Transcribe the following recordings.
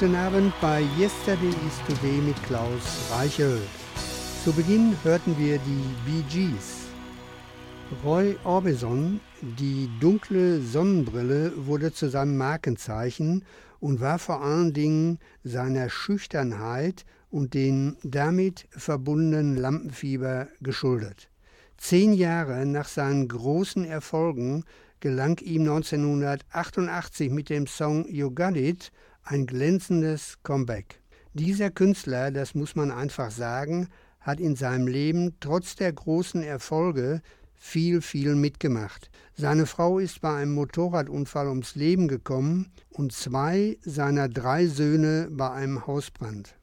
Guten Abend bei Yesterday is Today mit Klaus Reichel. Zu Beginn hörten wir die Bee Gees. Roy Orbison, die dunkle Sonnenbrille wurde zu seinem Markenzeichen und war vor allen Dingen seiner Schüchternheit und den damit verbundenen Lampenfieber geschuldet. Zehn Jahre nach seinen großen Erfolgen gelang ihm 1988 mit dem Song You Got It ein glänzendes Comeback. Dieser Künstler, das muss man einfach sagen, hat in seinem Leben trotz der großen Erfolge viel, viel mitgemacht. Seine Frau ist bei einem Motorradunfall ums Leben gekommen und zwei seiner drei Söhne bei einem Hausbrand.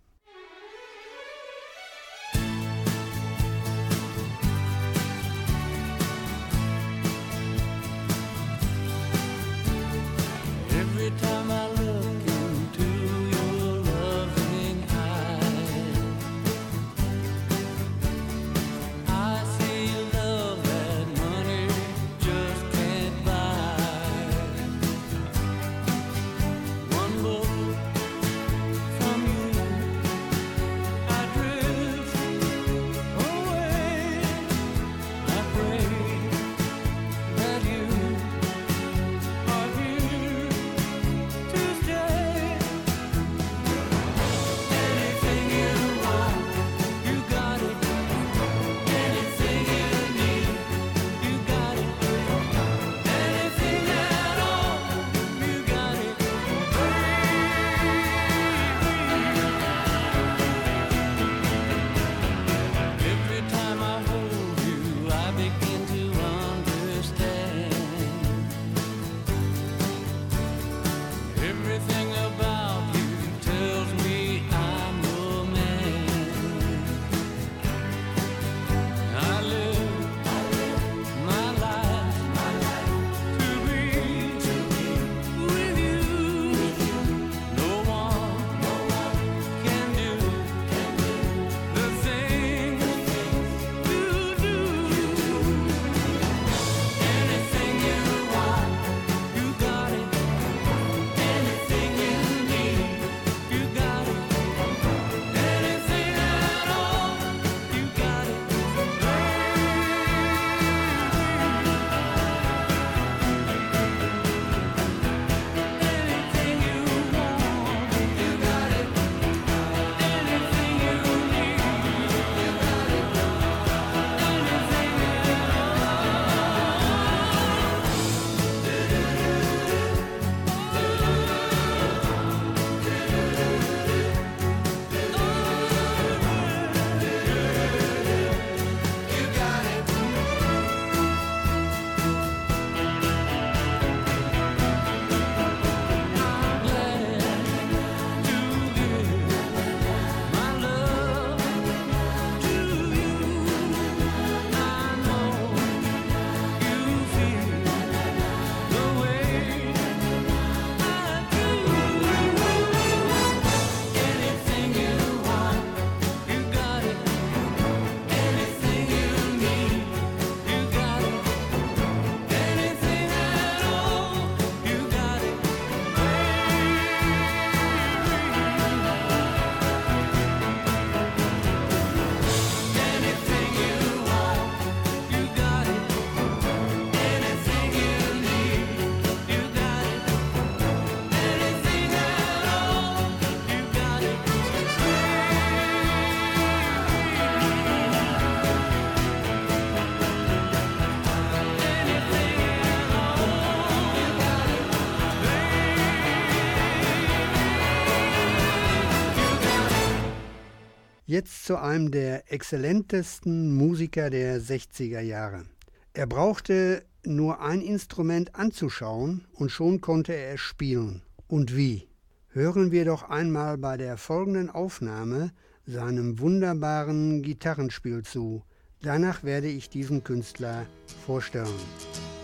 Zu einem der exzellentesten Musiker der 60er Jahre. Er brauchte nur ein Instrument anzuschauen und schon konnte er es spielen. Und wie? Hören wir doch einmal bei der folgenden Aufnahme seinem wunderbaren Gitarrenspiel zu. Danach werde ich diesen Künstler vorstellen.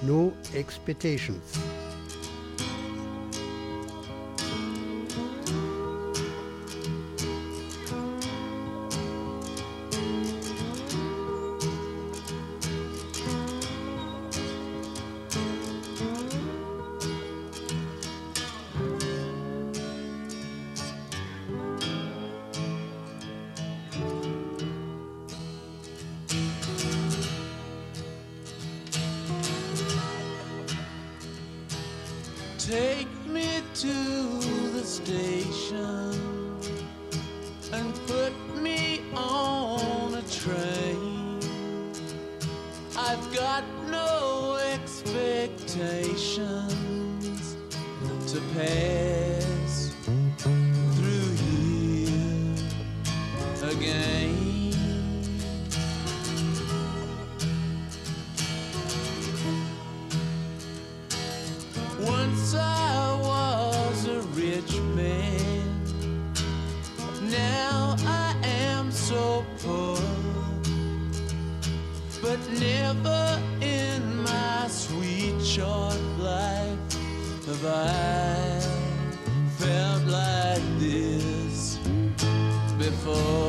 No Expectations. Me to the station and put me on a train. I've got no expectations. to pass have I felt like this before.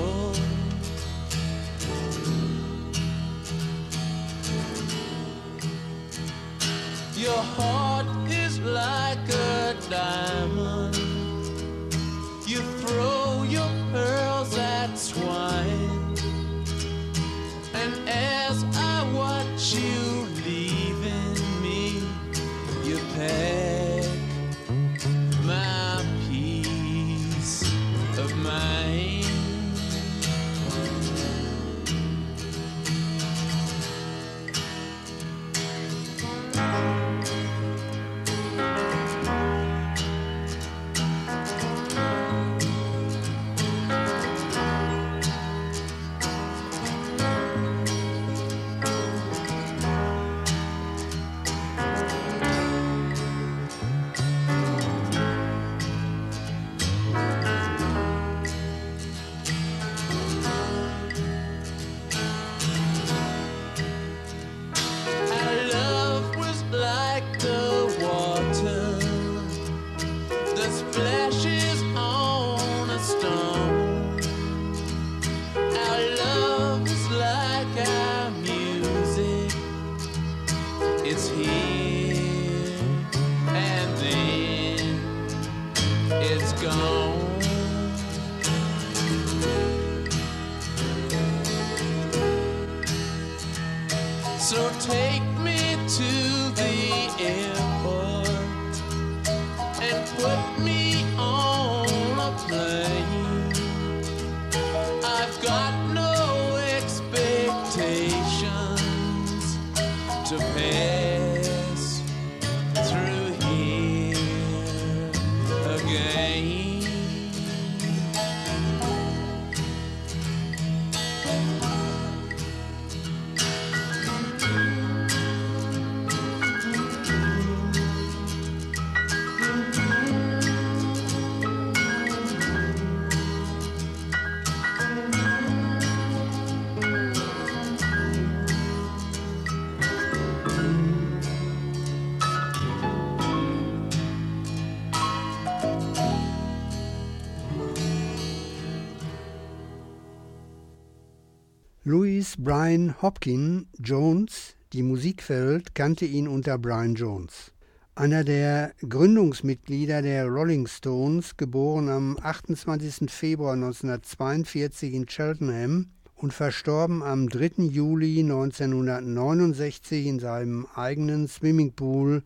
Louis Brian Hopkin Jones, die Musikwelt kannte ihn unter Brian Jones. Einer der Gründungsmitglieder der Rolling Stones, geboren am 28. Februar 1942 in Cheltenham und verstorben am 3. Juli 1969 in seinem eigenen Swimmingpool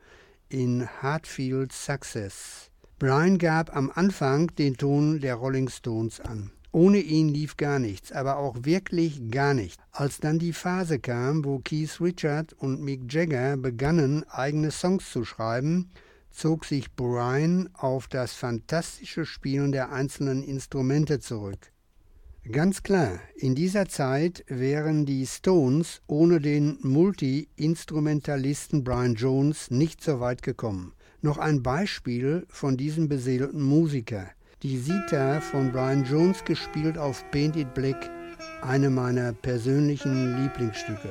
in Hartfield, Sussex. Brian gab am Anfang den Ton der Rolling Stones an. Ohne ihn lief gar nichts, aber auch wirklich gar nichts. Als dann die Phase kam, wo Keith Richard und Mick Jagger begannen, eigene Songs zu schreiben, zog sich Brian auf das fantastische Spielen der einzelnen Instrumente zurück. Ganz klar, in dieser Zeit wären die Stones ohne den Multi-Instrumentalisten Brian Jones nicht so weit gekommen. Noch ein Beispiel von diesem beseelten Musiker. Die Sita von Brian Jones gespielt auf Painted Black, eine meiner persönlichen Lieblingsstücke.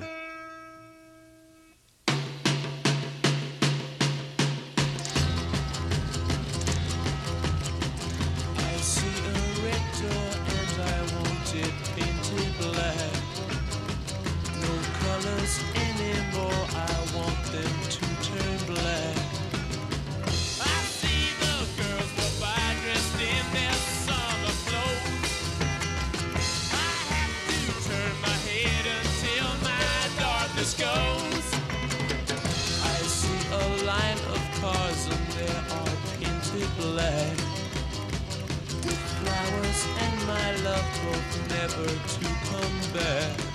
My love hope never to come back.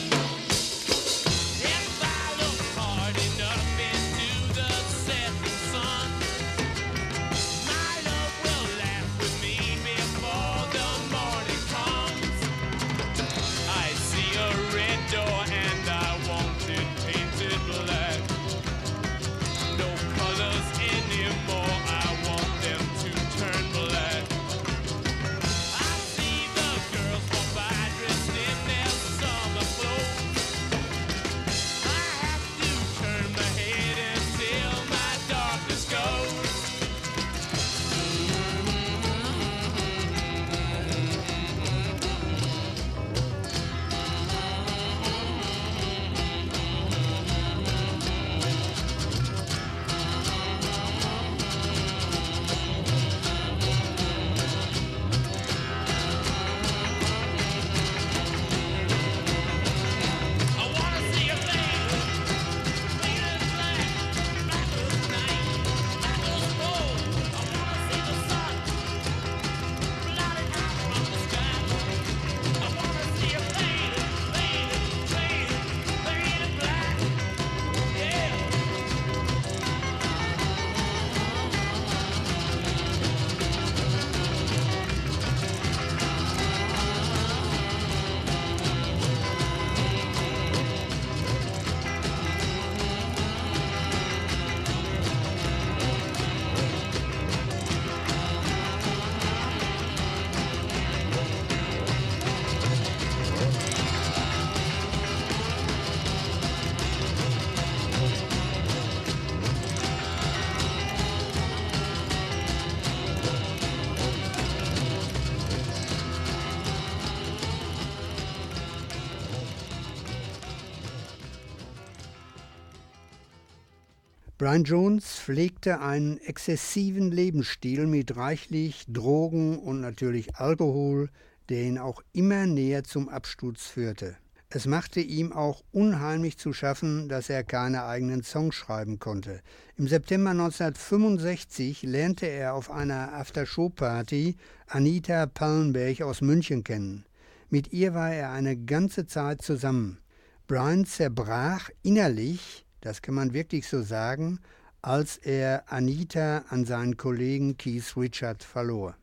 Brian Jones pflegte einen exzessiven Lebensstil mit reichlich Drogen und natürlich Alkohol, der ihn auch immer näher zum Absturz führte. Es machte ihm auch unheimlich zu schaffen, dass er keine eigenen Songs schreiben konnte. Im September 1965 lernte er auf einer Aftershow-Party Anita Pallenberg aus München kennen. Mit ihr war er eine ganze Zeit zusammen. Brian zerbrach innerlich, das kann man wirklich so sagen, als er Anita an seinen Kollegen Keith Richard verlor.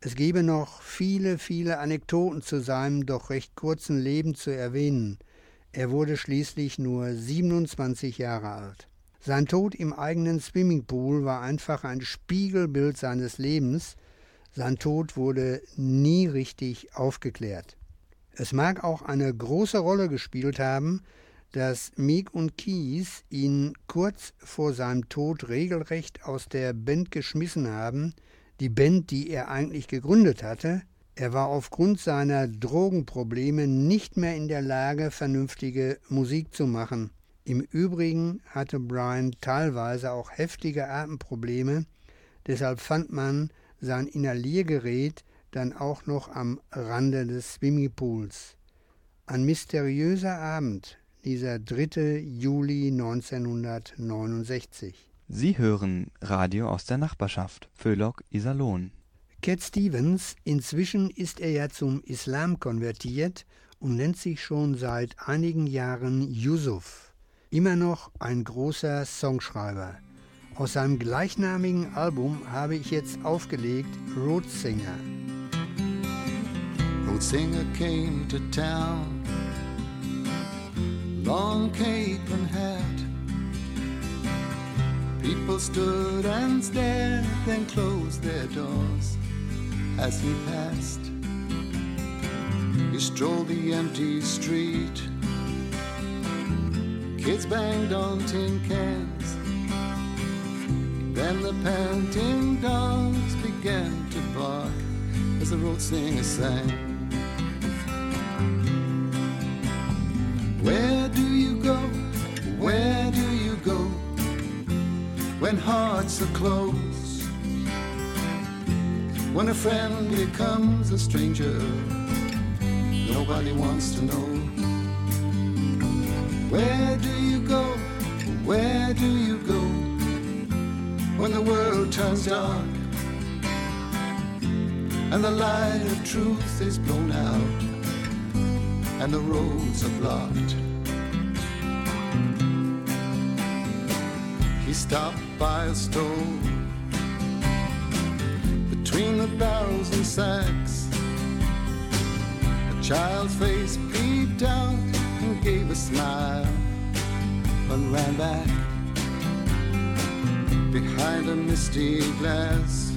Es gebe noch viele, viele Anekdoten zu seinem doch recht kurzen Leben zu erwähnen. Er wurde schließlich nur 27 Jahre alt. Sein Tod im eigenen Swimmingpool war einfach ein Spiegelbild seines Lebens. Sein Tod wurde nie richtig aufgeklärt. Es mag auch eine große Rolle gespielt haben, dass Meek und Keys ihn kurz vor seinem Tod regelrecht aus der Band geschmissen haben, die Band, die er eigentlich gegründet hatte. Er war aufgrund seiner Drogenprobleme nicht mehr in der Lage, vernünftige Musik zu machen. Im Übrigen hatte Brian teilweise auch heftige Atemprobleme, deshalb fand man sein Inhaliergerät dann auch noch am Rande des Swimmingpools. Ein mysteriöser Abend, dieser 3. Juli 1969. Sie hören Radio aus der Nachbarschaft, Föhlock Iserlohn. Cat Stevens, inzwischen ist er ja zum Islam konvertiert und nennt sich schon seit einigen Jahren Yusuf. Immer noch ein großer Songschreiber. Aus seinem gleichnamigen Album habe ich jetzt aufgelegt Road Singer. Old singer came to town, long cape and hat. People stood and stared, then closed their doors as he passed. He strolled the empty street. Kids banged on tin cans. Then the panting dogs began to bark as the road singer sang. Where when hearts are close? When a friend becomes a stranger, nobody wants to know. Where do you go? Where do you go when the world turns dark and the light of truth is blown out and the roads are blocked. He stopped by a stove between the barrels and sacks. A child's face peeped out and gave a smile and ran back behind a misty glass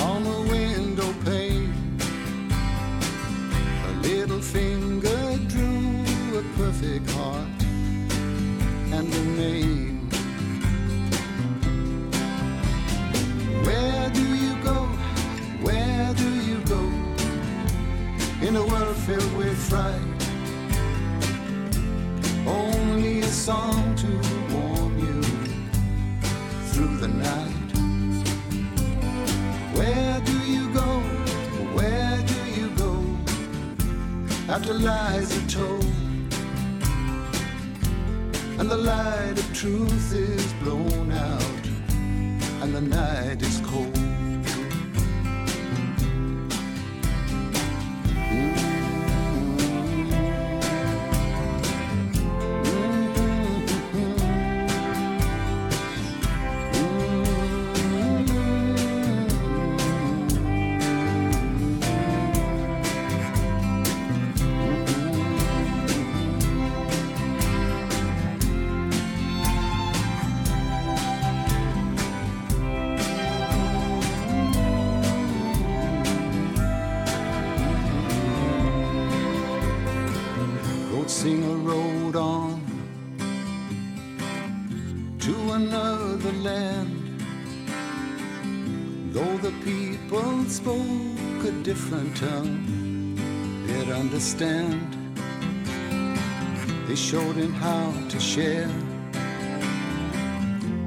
on the window pane. A little finger drew a perfect heart and a filled with fright. Only a song to warm you through the night. Where do you go? Where do you go? After lies are told and the light of truth is blown out, and the night is cold. Him how to share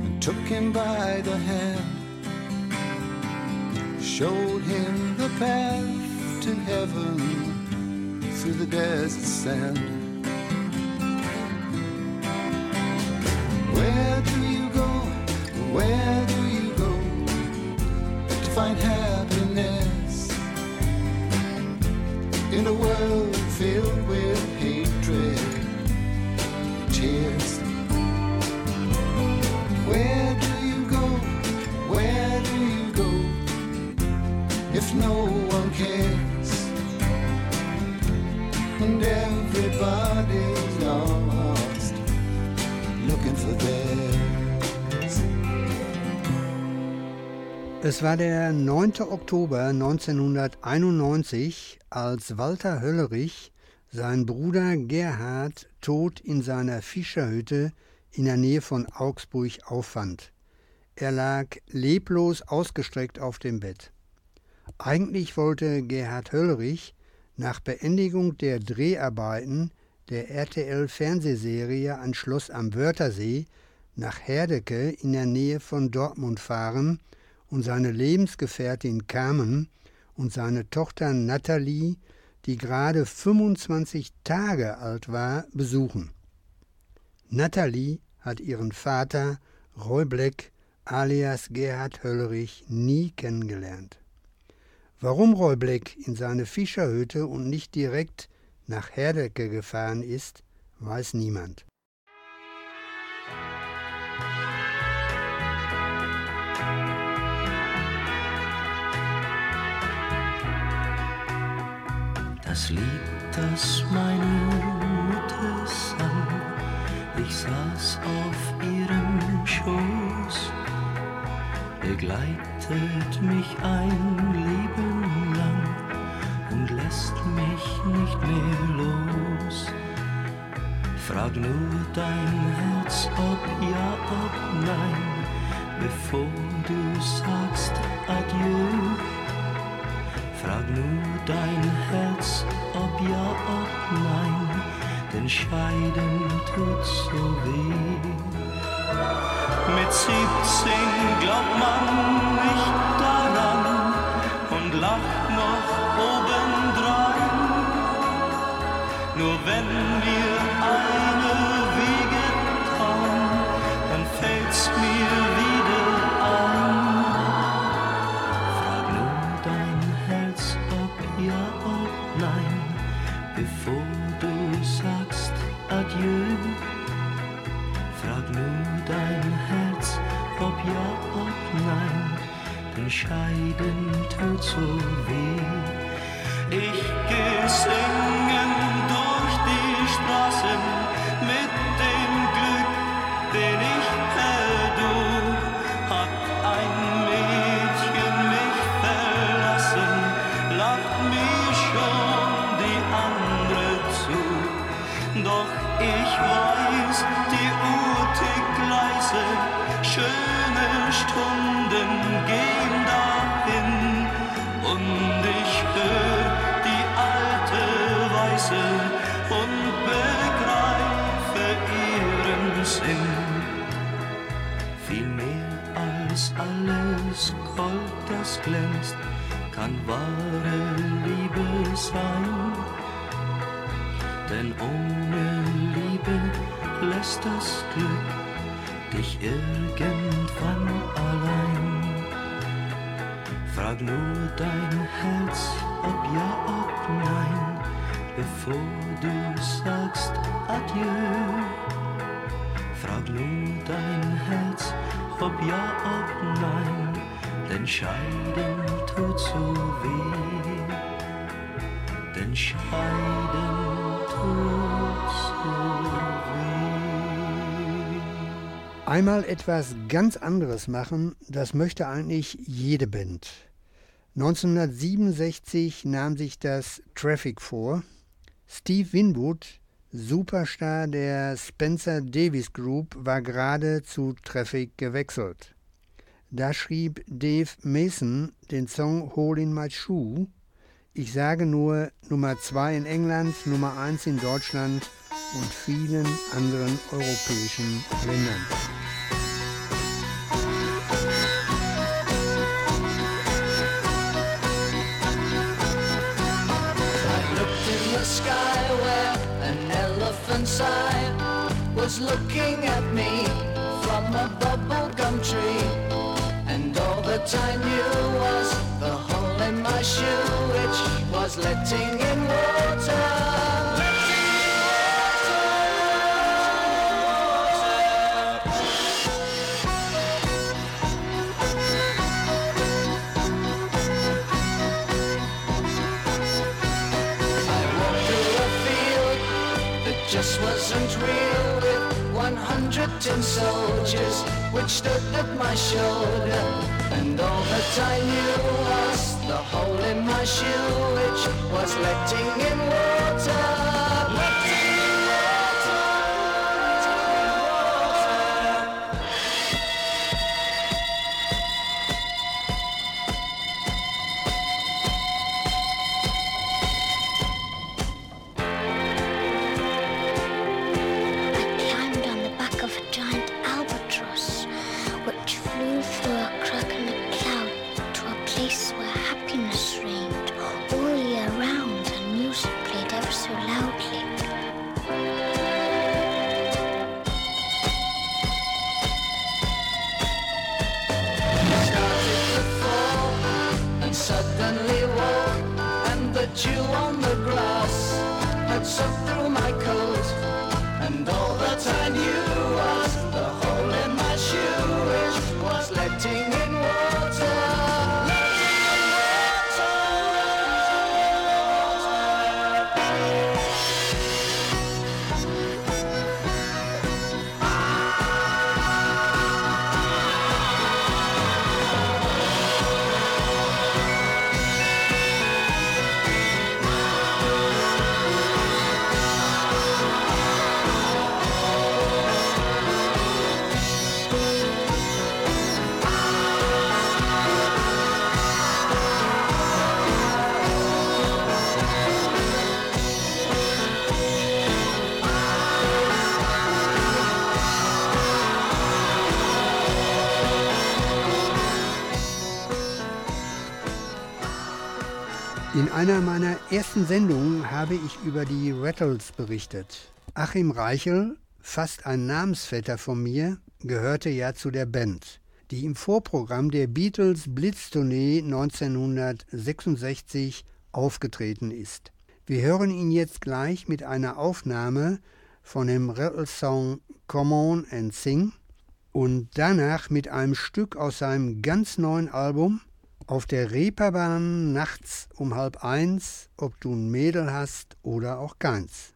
and took him by the hand. Showed him the path to heaven through the desert sand. Where do you go? Where Es war der 9. Oktober 1991, als Walter Höllerich seinen Bruder Gerhard tot in seiner Fischerhütte in der Nähe von Augsburg auffand. Er lag leblos ausgestreckt auf dem Bett. Eigentlich wollte Gerhard Höllerich nach Beendigung der Dreharbeiten der RTL-Fernsehserie Ein Schloss am Wörthersee nach Herdecke in der Nähe von Dortmund fahren und seine Lebensgefährtin Carmen und seine Tochter Natalie, die gerade 25 Tage alt war, besuchen. Natalie hat ihren Vater Roy Black alias Gerhard Höllerich nie kennengelernt. Warum Roy Black in seine Fischerhütte und nicht direkt nach Herdecke gefahren ist, weiß niemand. Das Lied, das meine Mutter sang, ich saß auf ihrem Schoß, begleitet mich ein Leben lang und lässt mich nicht mehr los. Frag nur dein Herz, ob ja, ob nein, bevor du sagst Adieu. Frag nur dein Herz, ob ja, ob nein, denn Scheiden tut so weh. Mit 17 glaubt man nicht daran und lacht noch obendrein. Nur wenn wir eine denn Scheiden tut so weh. Ich geh singen Einmal etwas ganz anderes machen, das möchte eigentlich jede Band. 1967 nahm sich das Traffic vor. Steve Winwood, Superstar der Spencer Davis Group, war gerade zu Traffic gewechselt. Da schrieb Dave Mason den Song Hole in My Shoe. Ich sage nur Nummer 2 in England, Nummer 1 in Deutschland und vielen anderen europäischen Ländern. Was looking at me from a bubblegum tree. And all the time knew was the hole in my shoe, which was letting in water. 100 soldiers which stood at my shoulder. And all that I knew was the hole in my shoe which was letting in water. Dew on the grass. Had soaked through my coat and all that I knew was einer meiner ersten Sendungen habe ich über die Rattles berichtet. Achim Reichel, fast ein Namensvetter von mir, gehörte ja zu der Band, die im Vorprogramm der Beatles Blitztournee 1966 aufgetreten ist. Wir hören ihn jetzt gleich mit einer Aufnahme von dem Rattle-Song Come On and Sing und danach mit einem Stück aus seinem ganz neuen Album auf der Reeperbahn nachts um halb eins, ob du ein Mädel hast oder auch keins.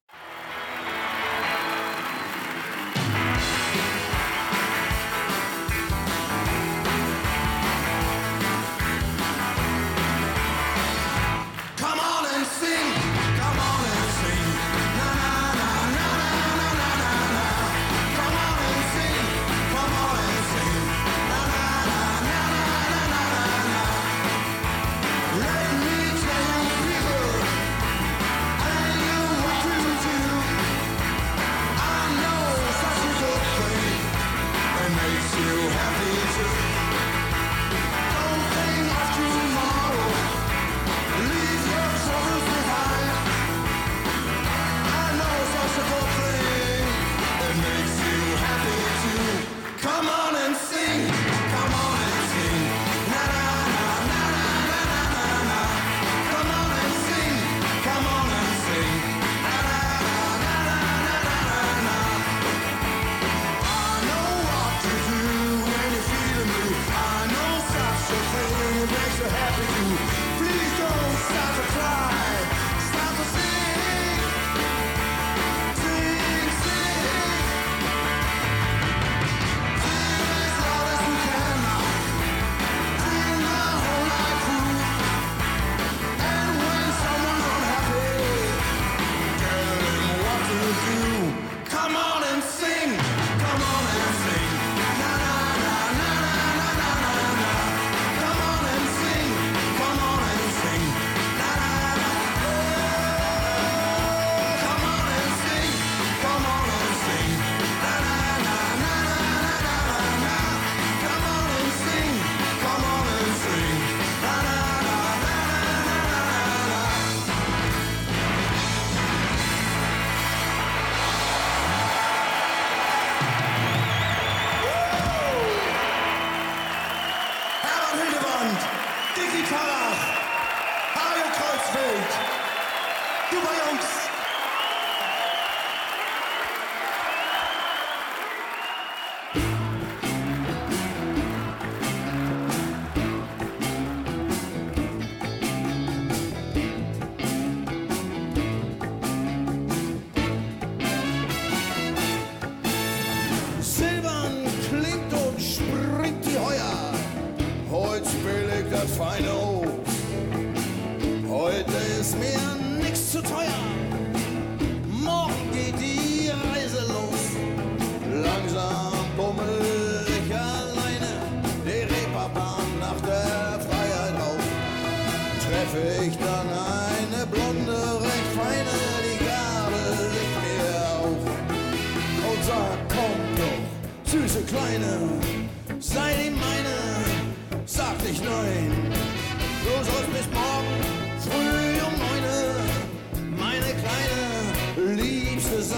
Sein.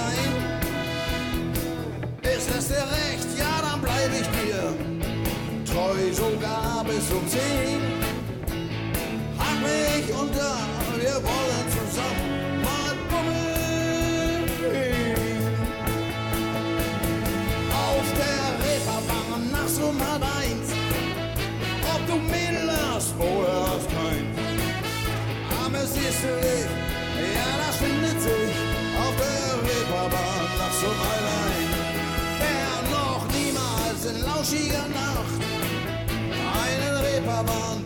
Ist es dir recht? Ja, dann bleib ich dir treu sogar bis um zehn. 90er einen Reeperbahn.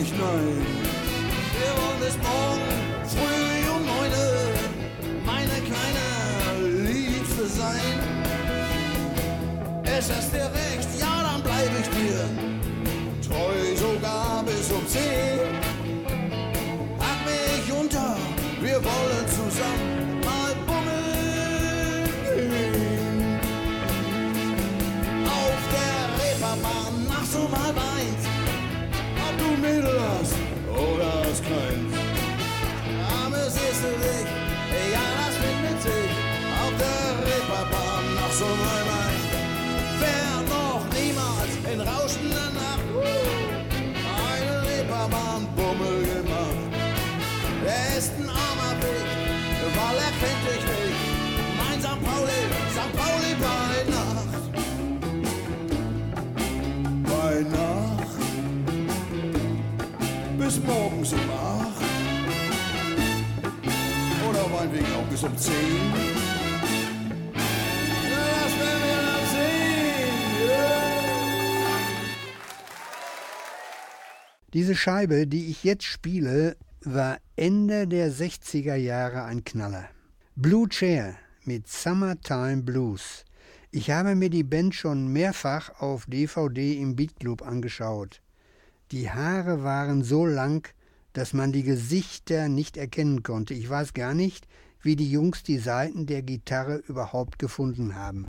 nicht, nein. Wir wollen es morgen früh um heute, meine kleine Liebste sein. Es ist dir recht, ja, dann bleib ich dir treu sogar bis um zehn. morgens um acht oder meinetwegen auch bis um zehn. Na, das werden wir dann sehen. Diese Scheibe, die ich jetzt spiele, war Ende der 60er Jahre ein Knaller. Blue Chair mit Summertime Blues. Ich habe mir die Band schon mehrfach auf DVD im Beatclub angeschaut. Die Haare waren so lang, dass man die Gesichter nicht erkennen konnte. Ich weiß gar nicht, wie die Jungs die Saiten der Gitarre überhaupt gefunden haben.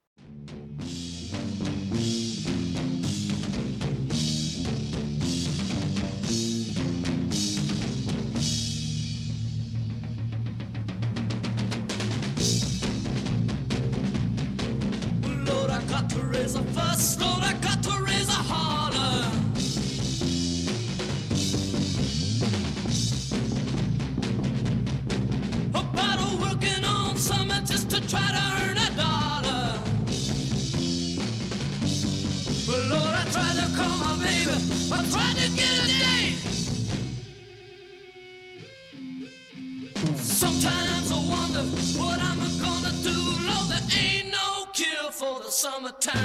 summertime.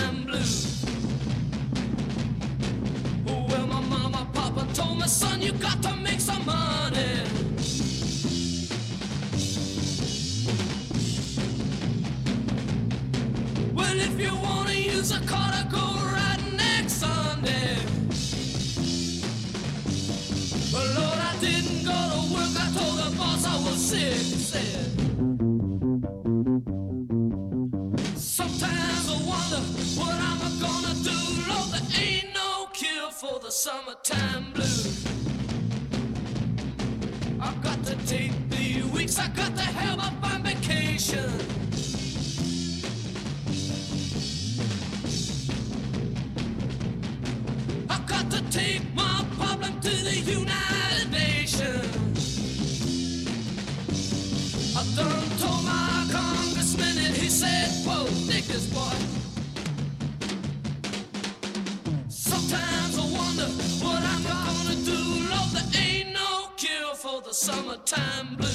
time blue.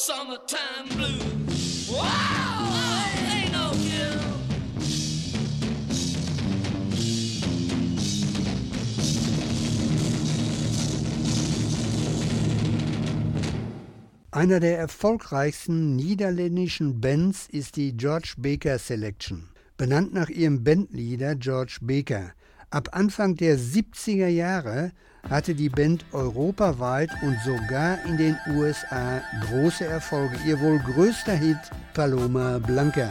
summertime blues. Wow! Einer der erfolgreichsten niederländischen Bands ist die George Baker Selection, benannt nach ihrem Bandleader George Baker, Ab Anfang der 70er Jahre hatte die Band europaweit und sogar in den USA große Erfolge. Ihr wohl größter Hit Paloma Blanca.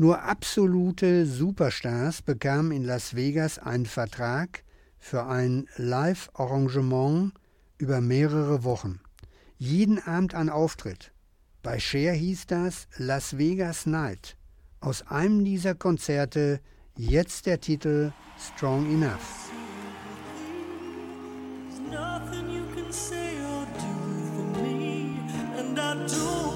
Nur absolute Superstars bekamen in Las Vegas einen Vertrag für ein Live-Arrangement über mehrere Wochen. Jeden Abend ein Auftritt. Bei Cher hieß das Las Vegas Night. Aus einem dieser Konzerte jetzt der Titel Strong Enough. nothing you can say or do for me, and I do.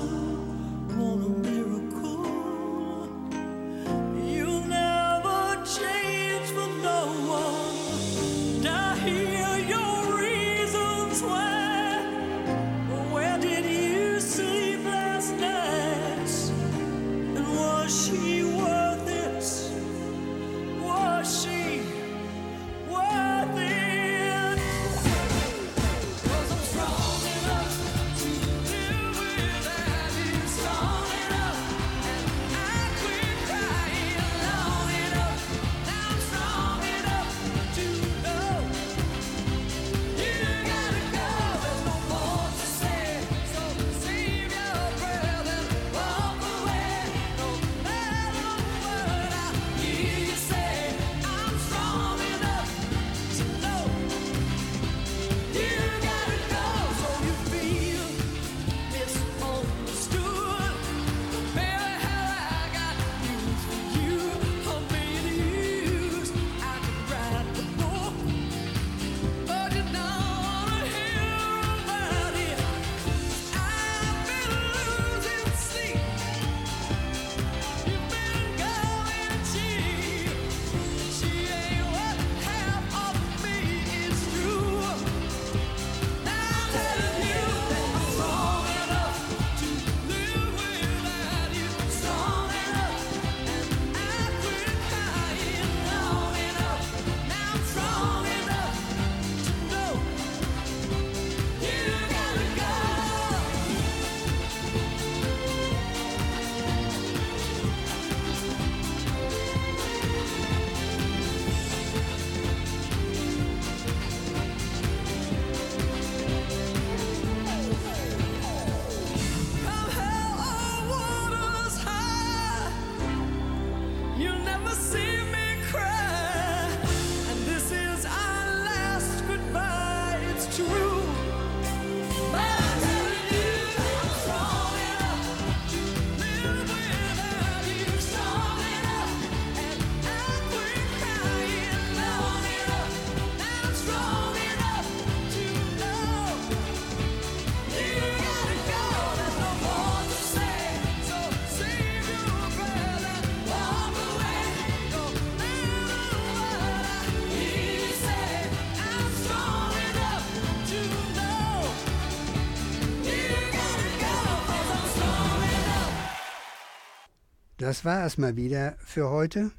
Das war es mal wieder für heute.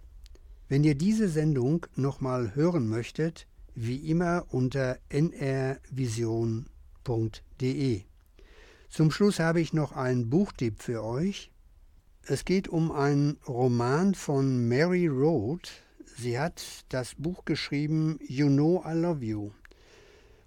Wenn ihr diese Sendung nochmal hören möchtet, wie immer unter nrvision.de. Zum Schluss habe ich noch einen Buchtipp für euch. Es geht um einen Roman von Mary Road. Sie hat das Buch geschrieben You Know I Love You.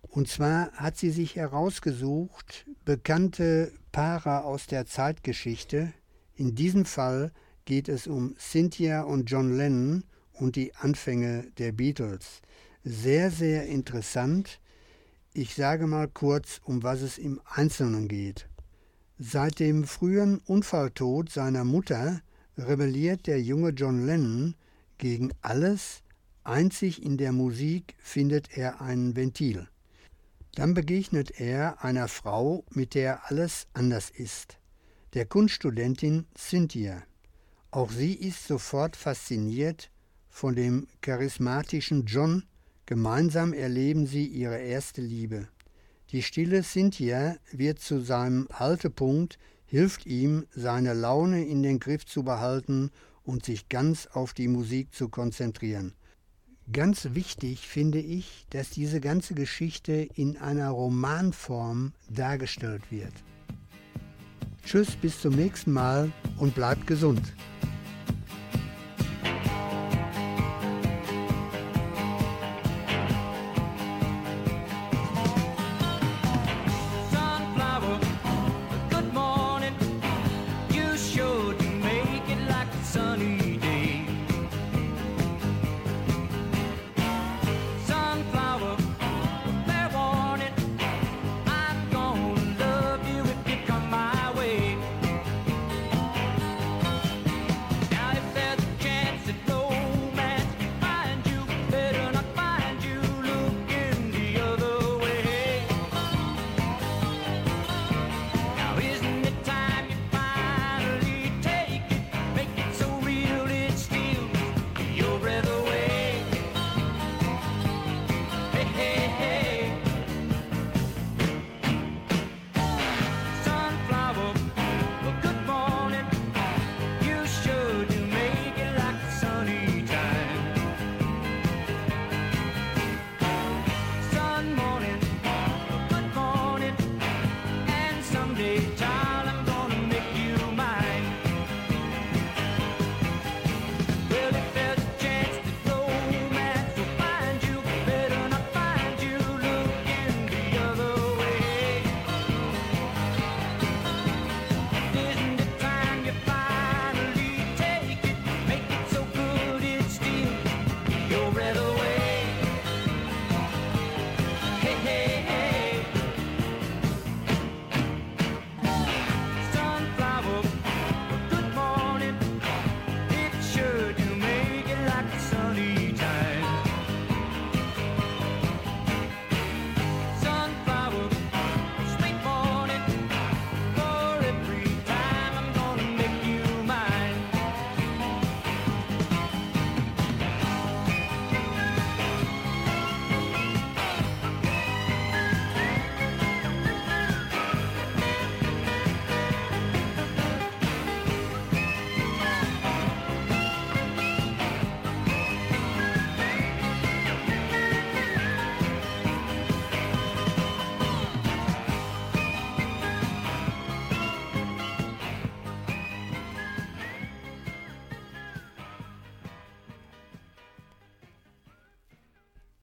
Und zwar hat sie sich herausgesucht, bekannte Paare aus der Zeitgeschichte. In diesem Fall geht es um Cynthia und John Lennon und die Anfänge der Beatles. Sehr, sehr interessant. Ich sage mal kurz, um was es im Einzelnen geht. Seit dem frühen Unfalltod seiner Mutter rebelliert der junge John Lennon gegen alles, einzig in der Musik findet er ein Ventil. Dann begegnet er einer Frau, mit der alles anders ist, der Kunststudentin Cynthia. Auch sie ist sofort fasziniert von dem charismatischen John, gemeinsam erleben sie ihre erste Liebe. Die stille Cynthia wird zu seinem Haltepunkt, hilft ihm, seine Laune in den Griff zu behalten und sich ganz auf die Musik zu konzentrieren. Ganz wichtig finde ich, dass diese ganze Geschichte in einer Romanform dargestellt wird. Tschüss, bis zum nächsten Mal und bleibt gesund.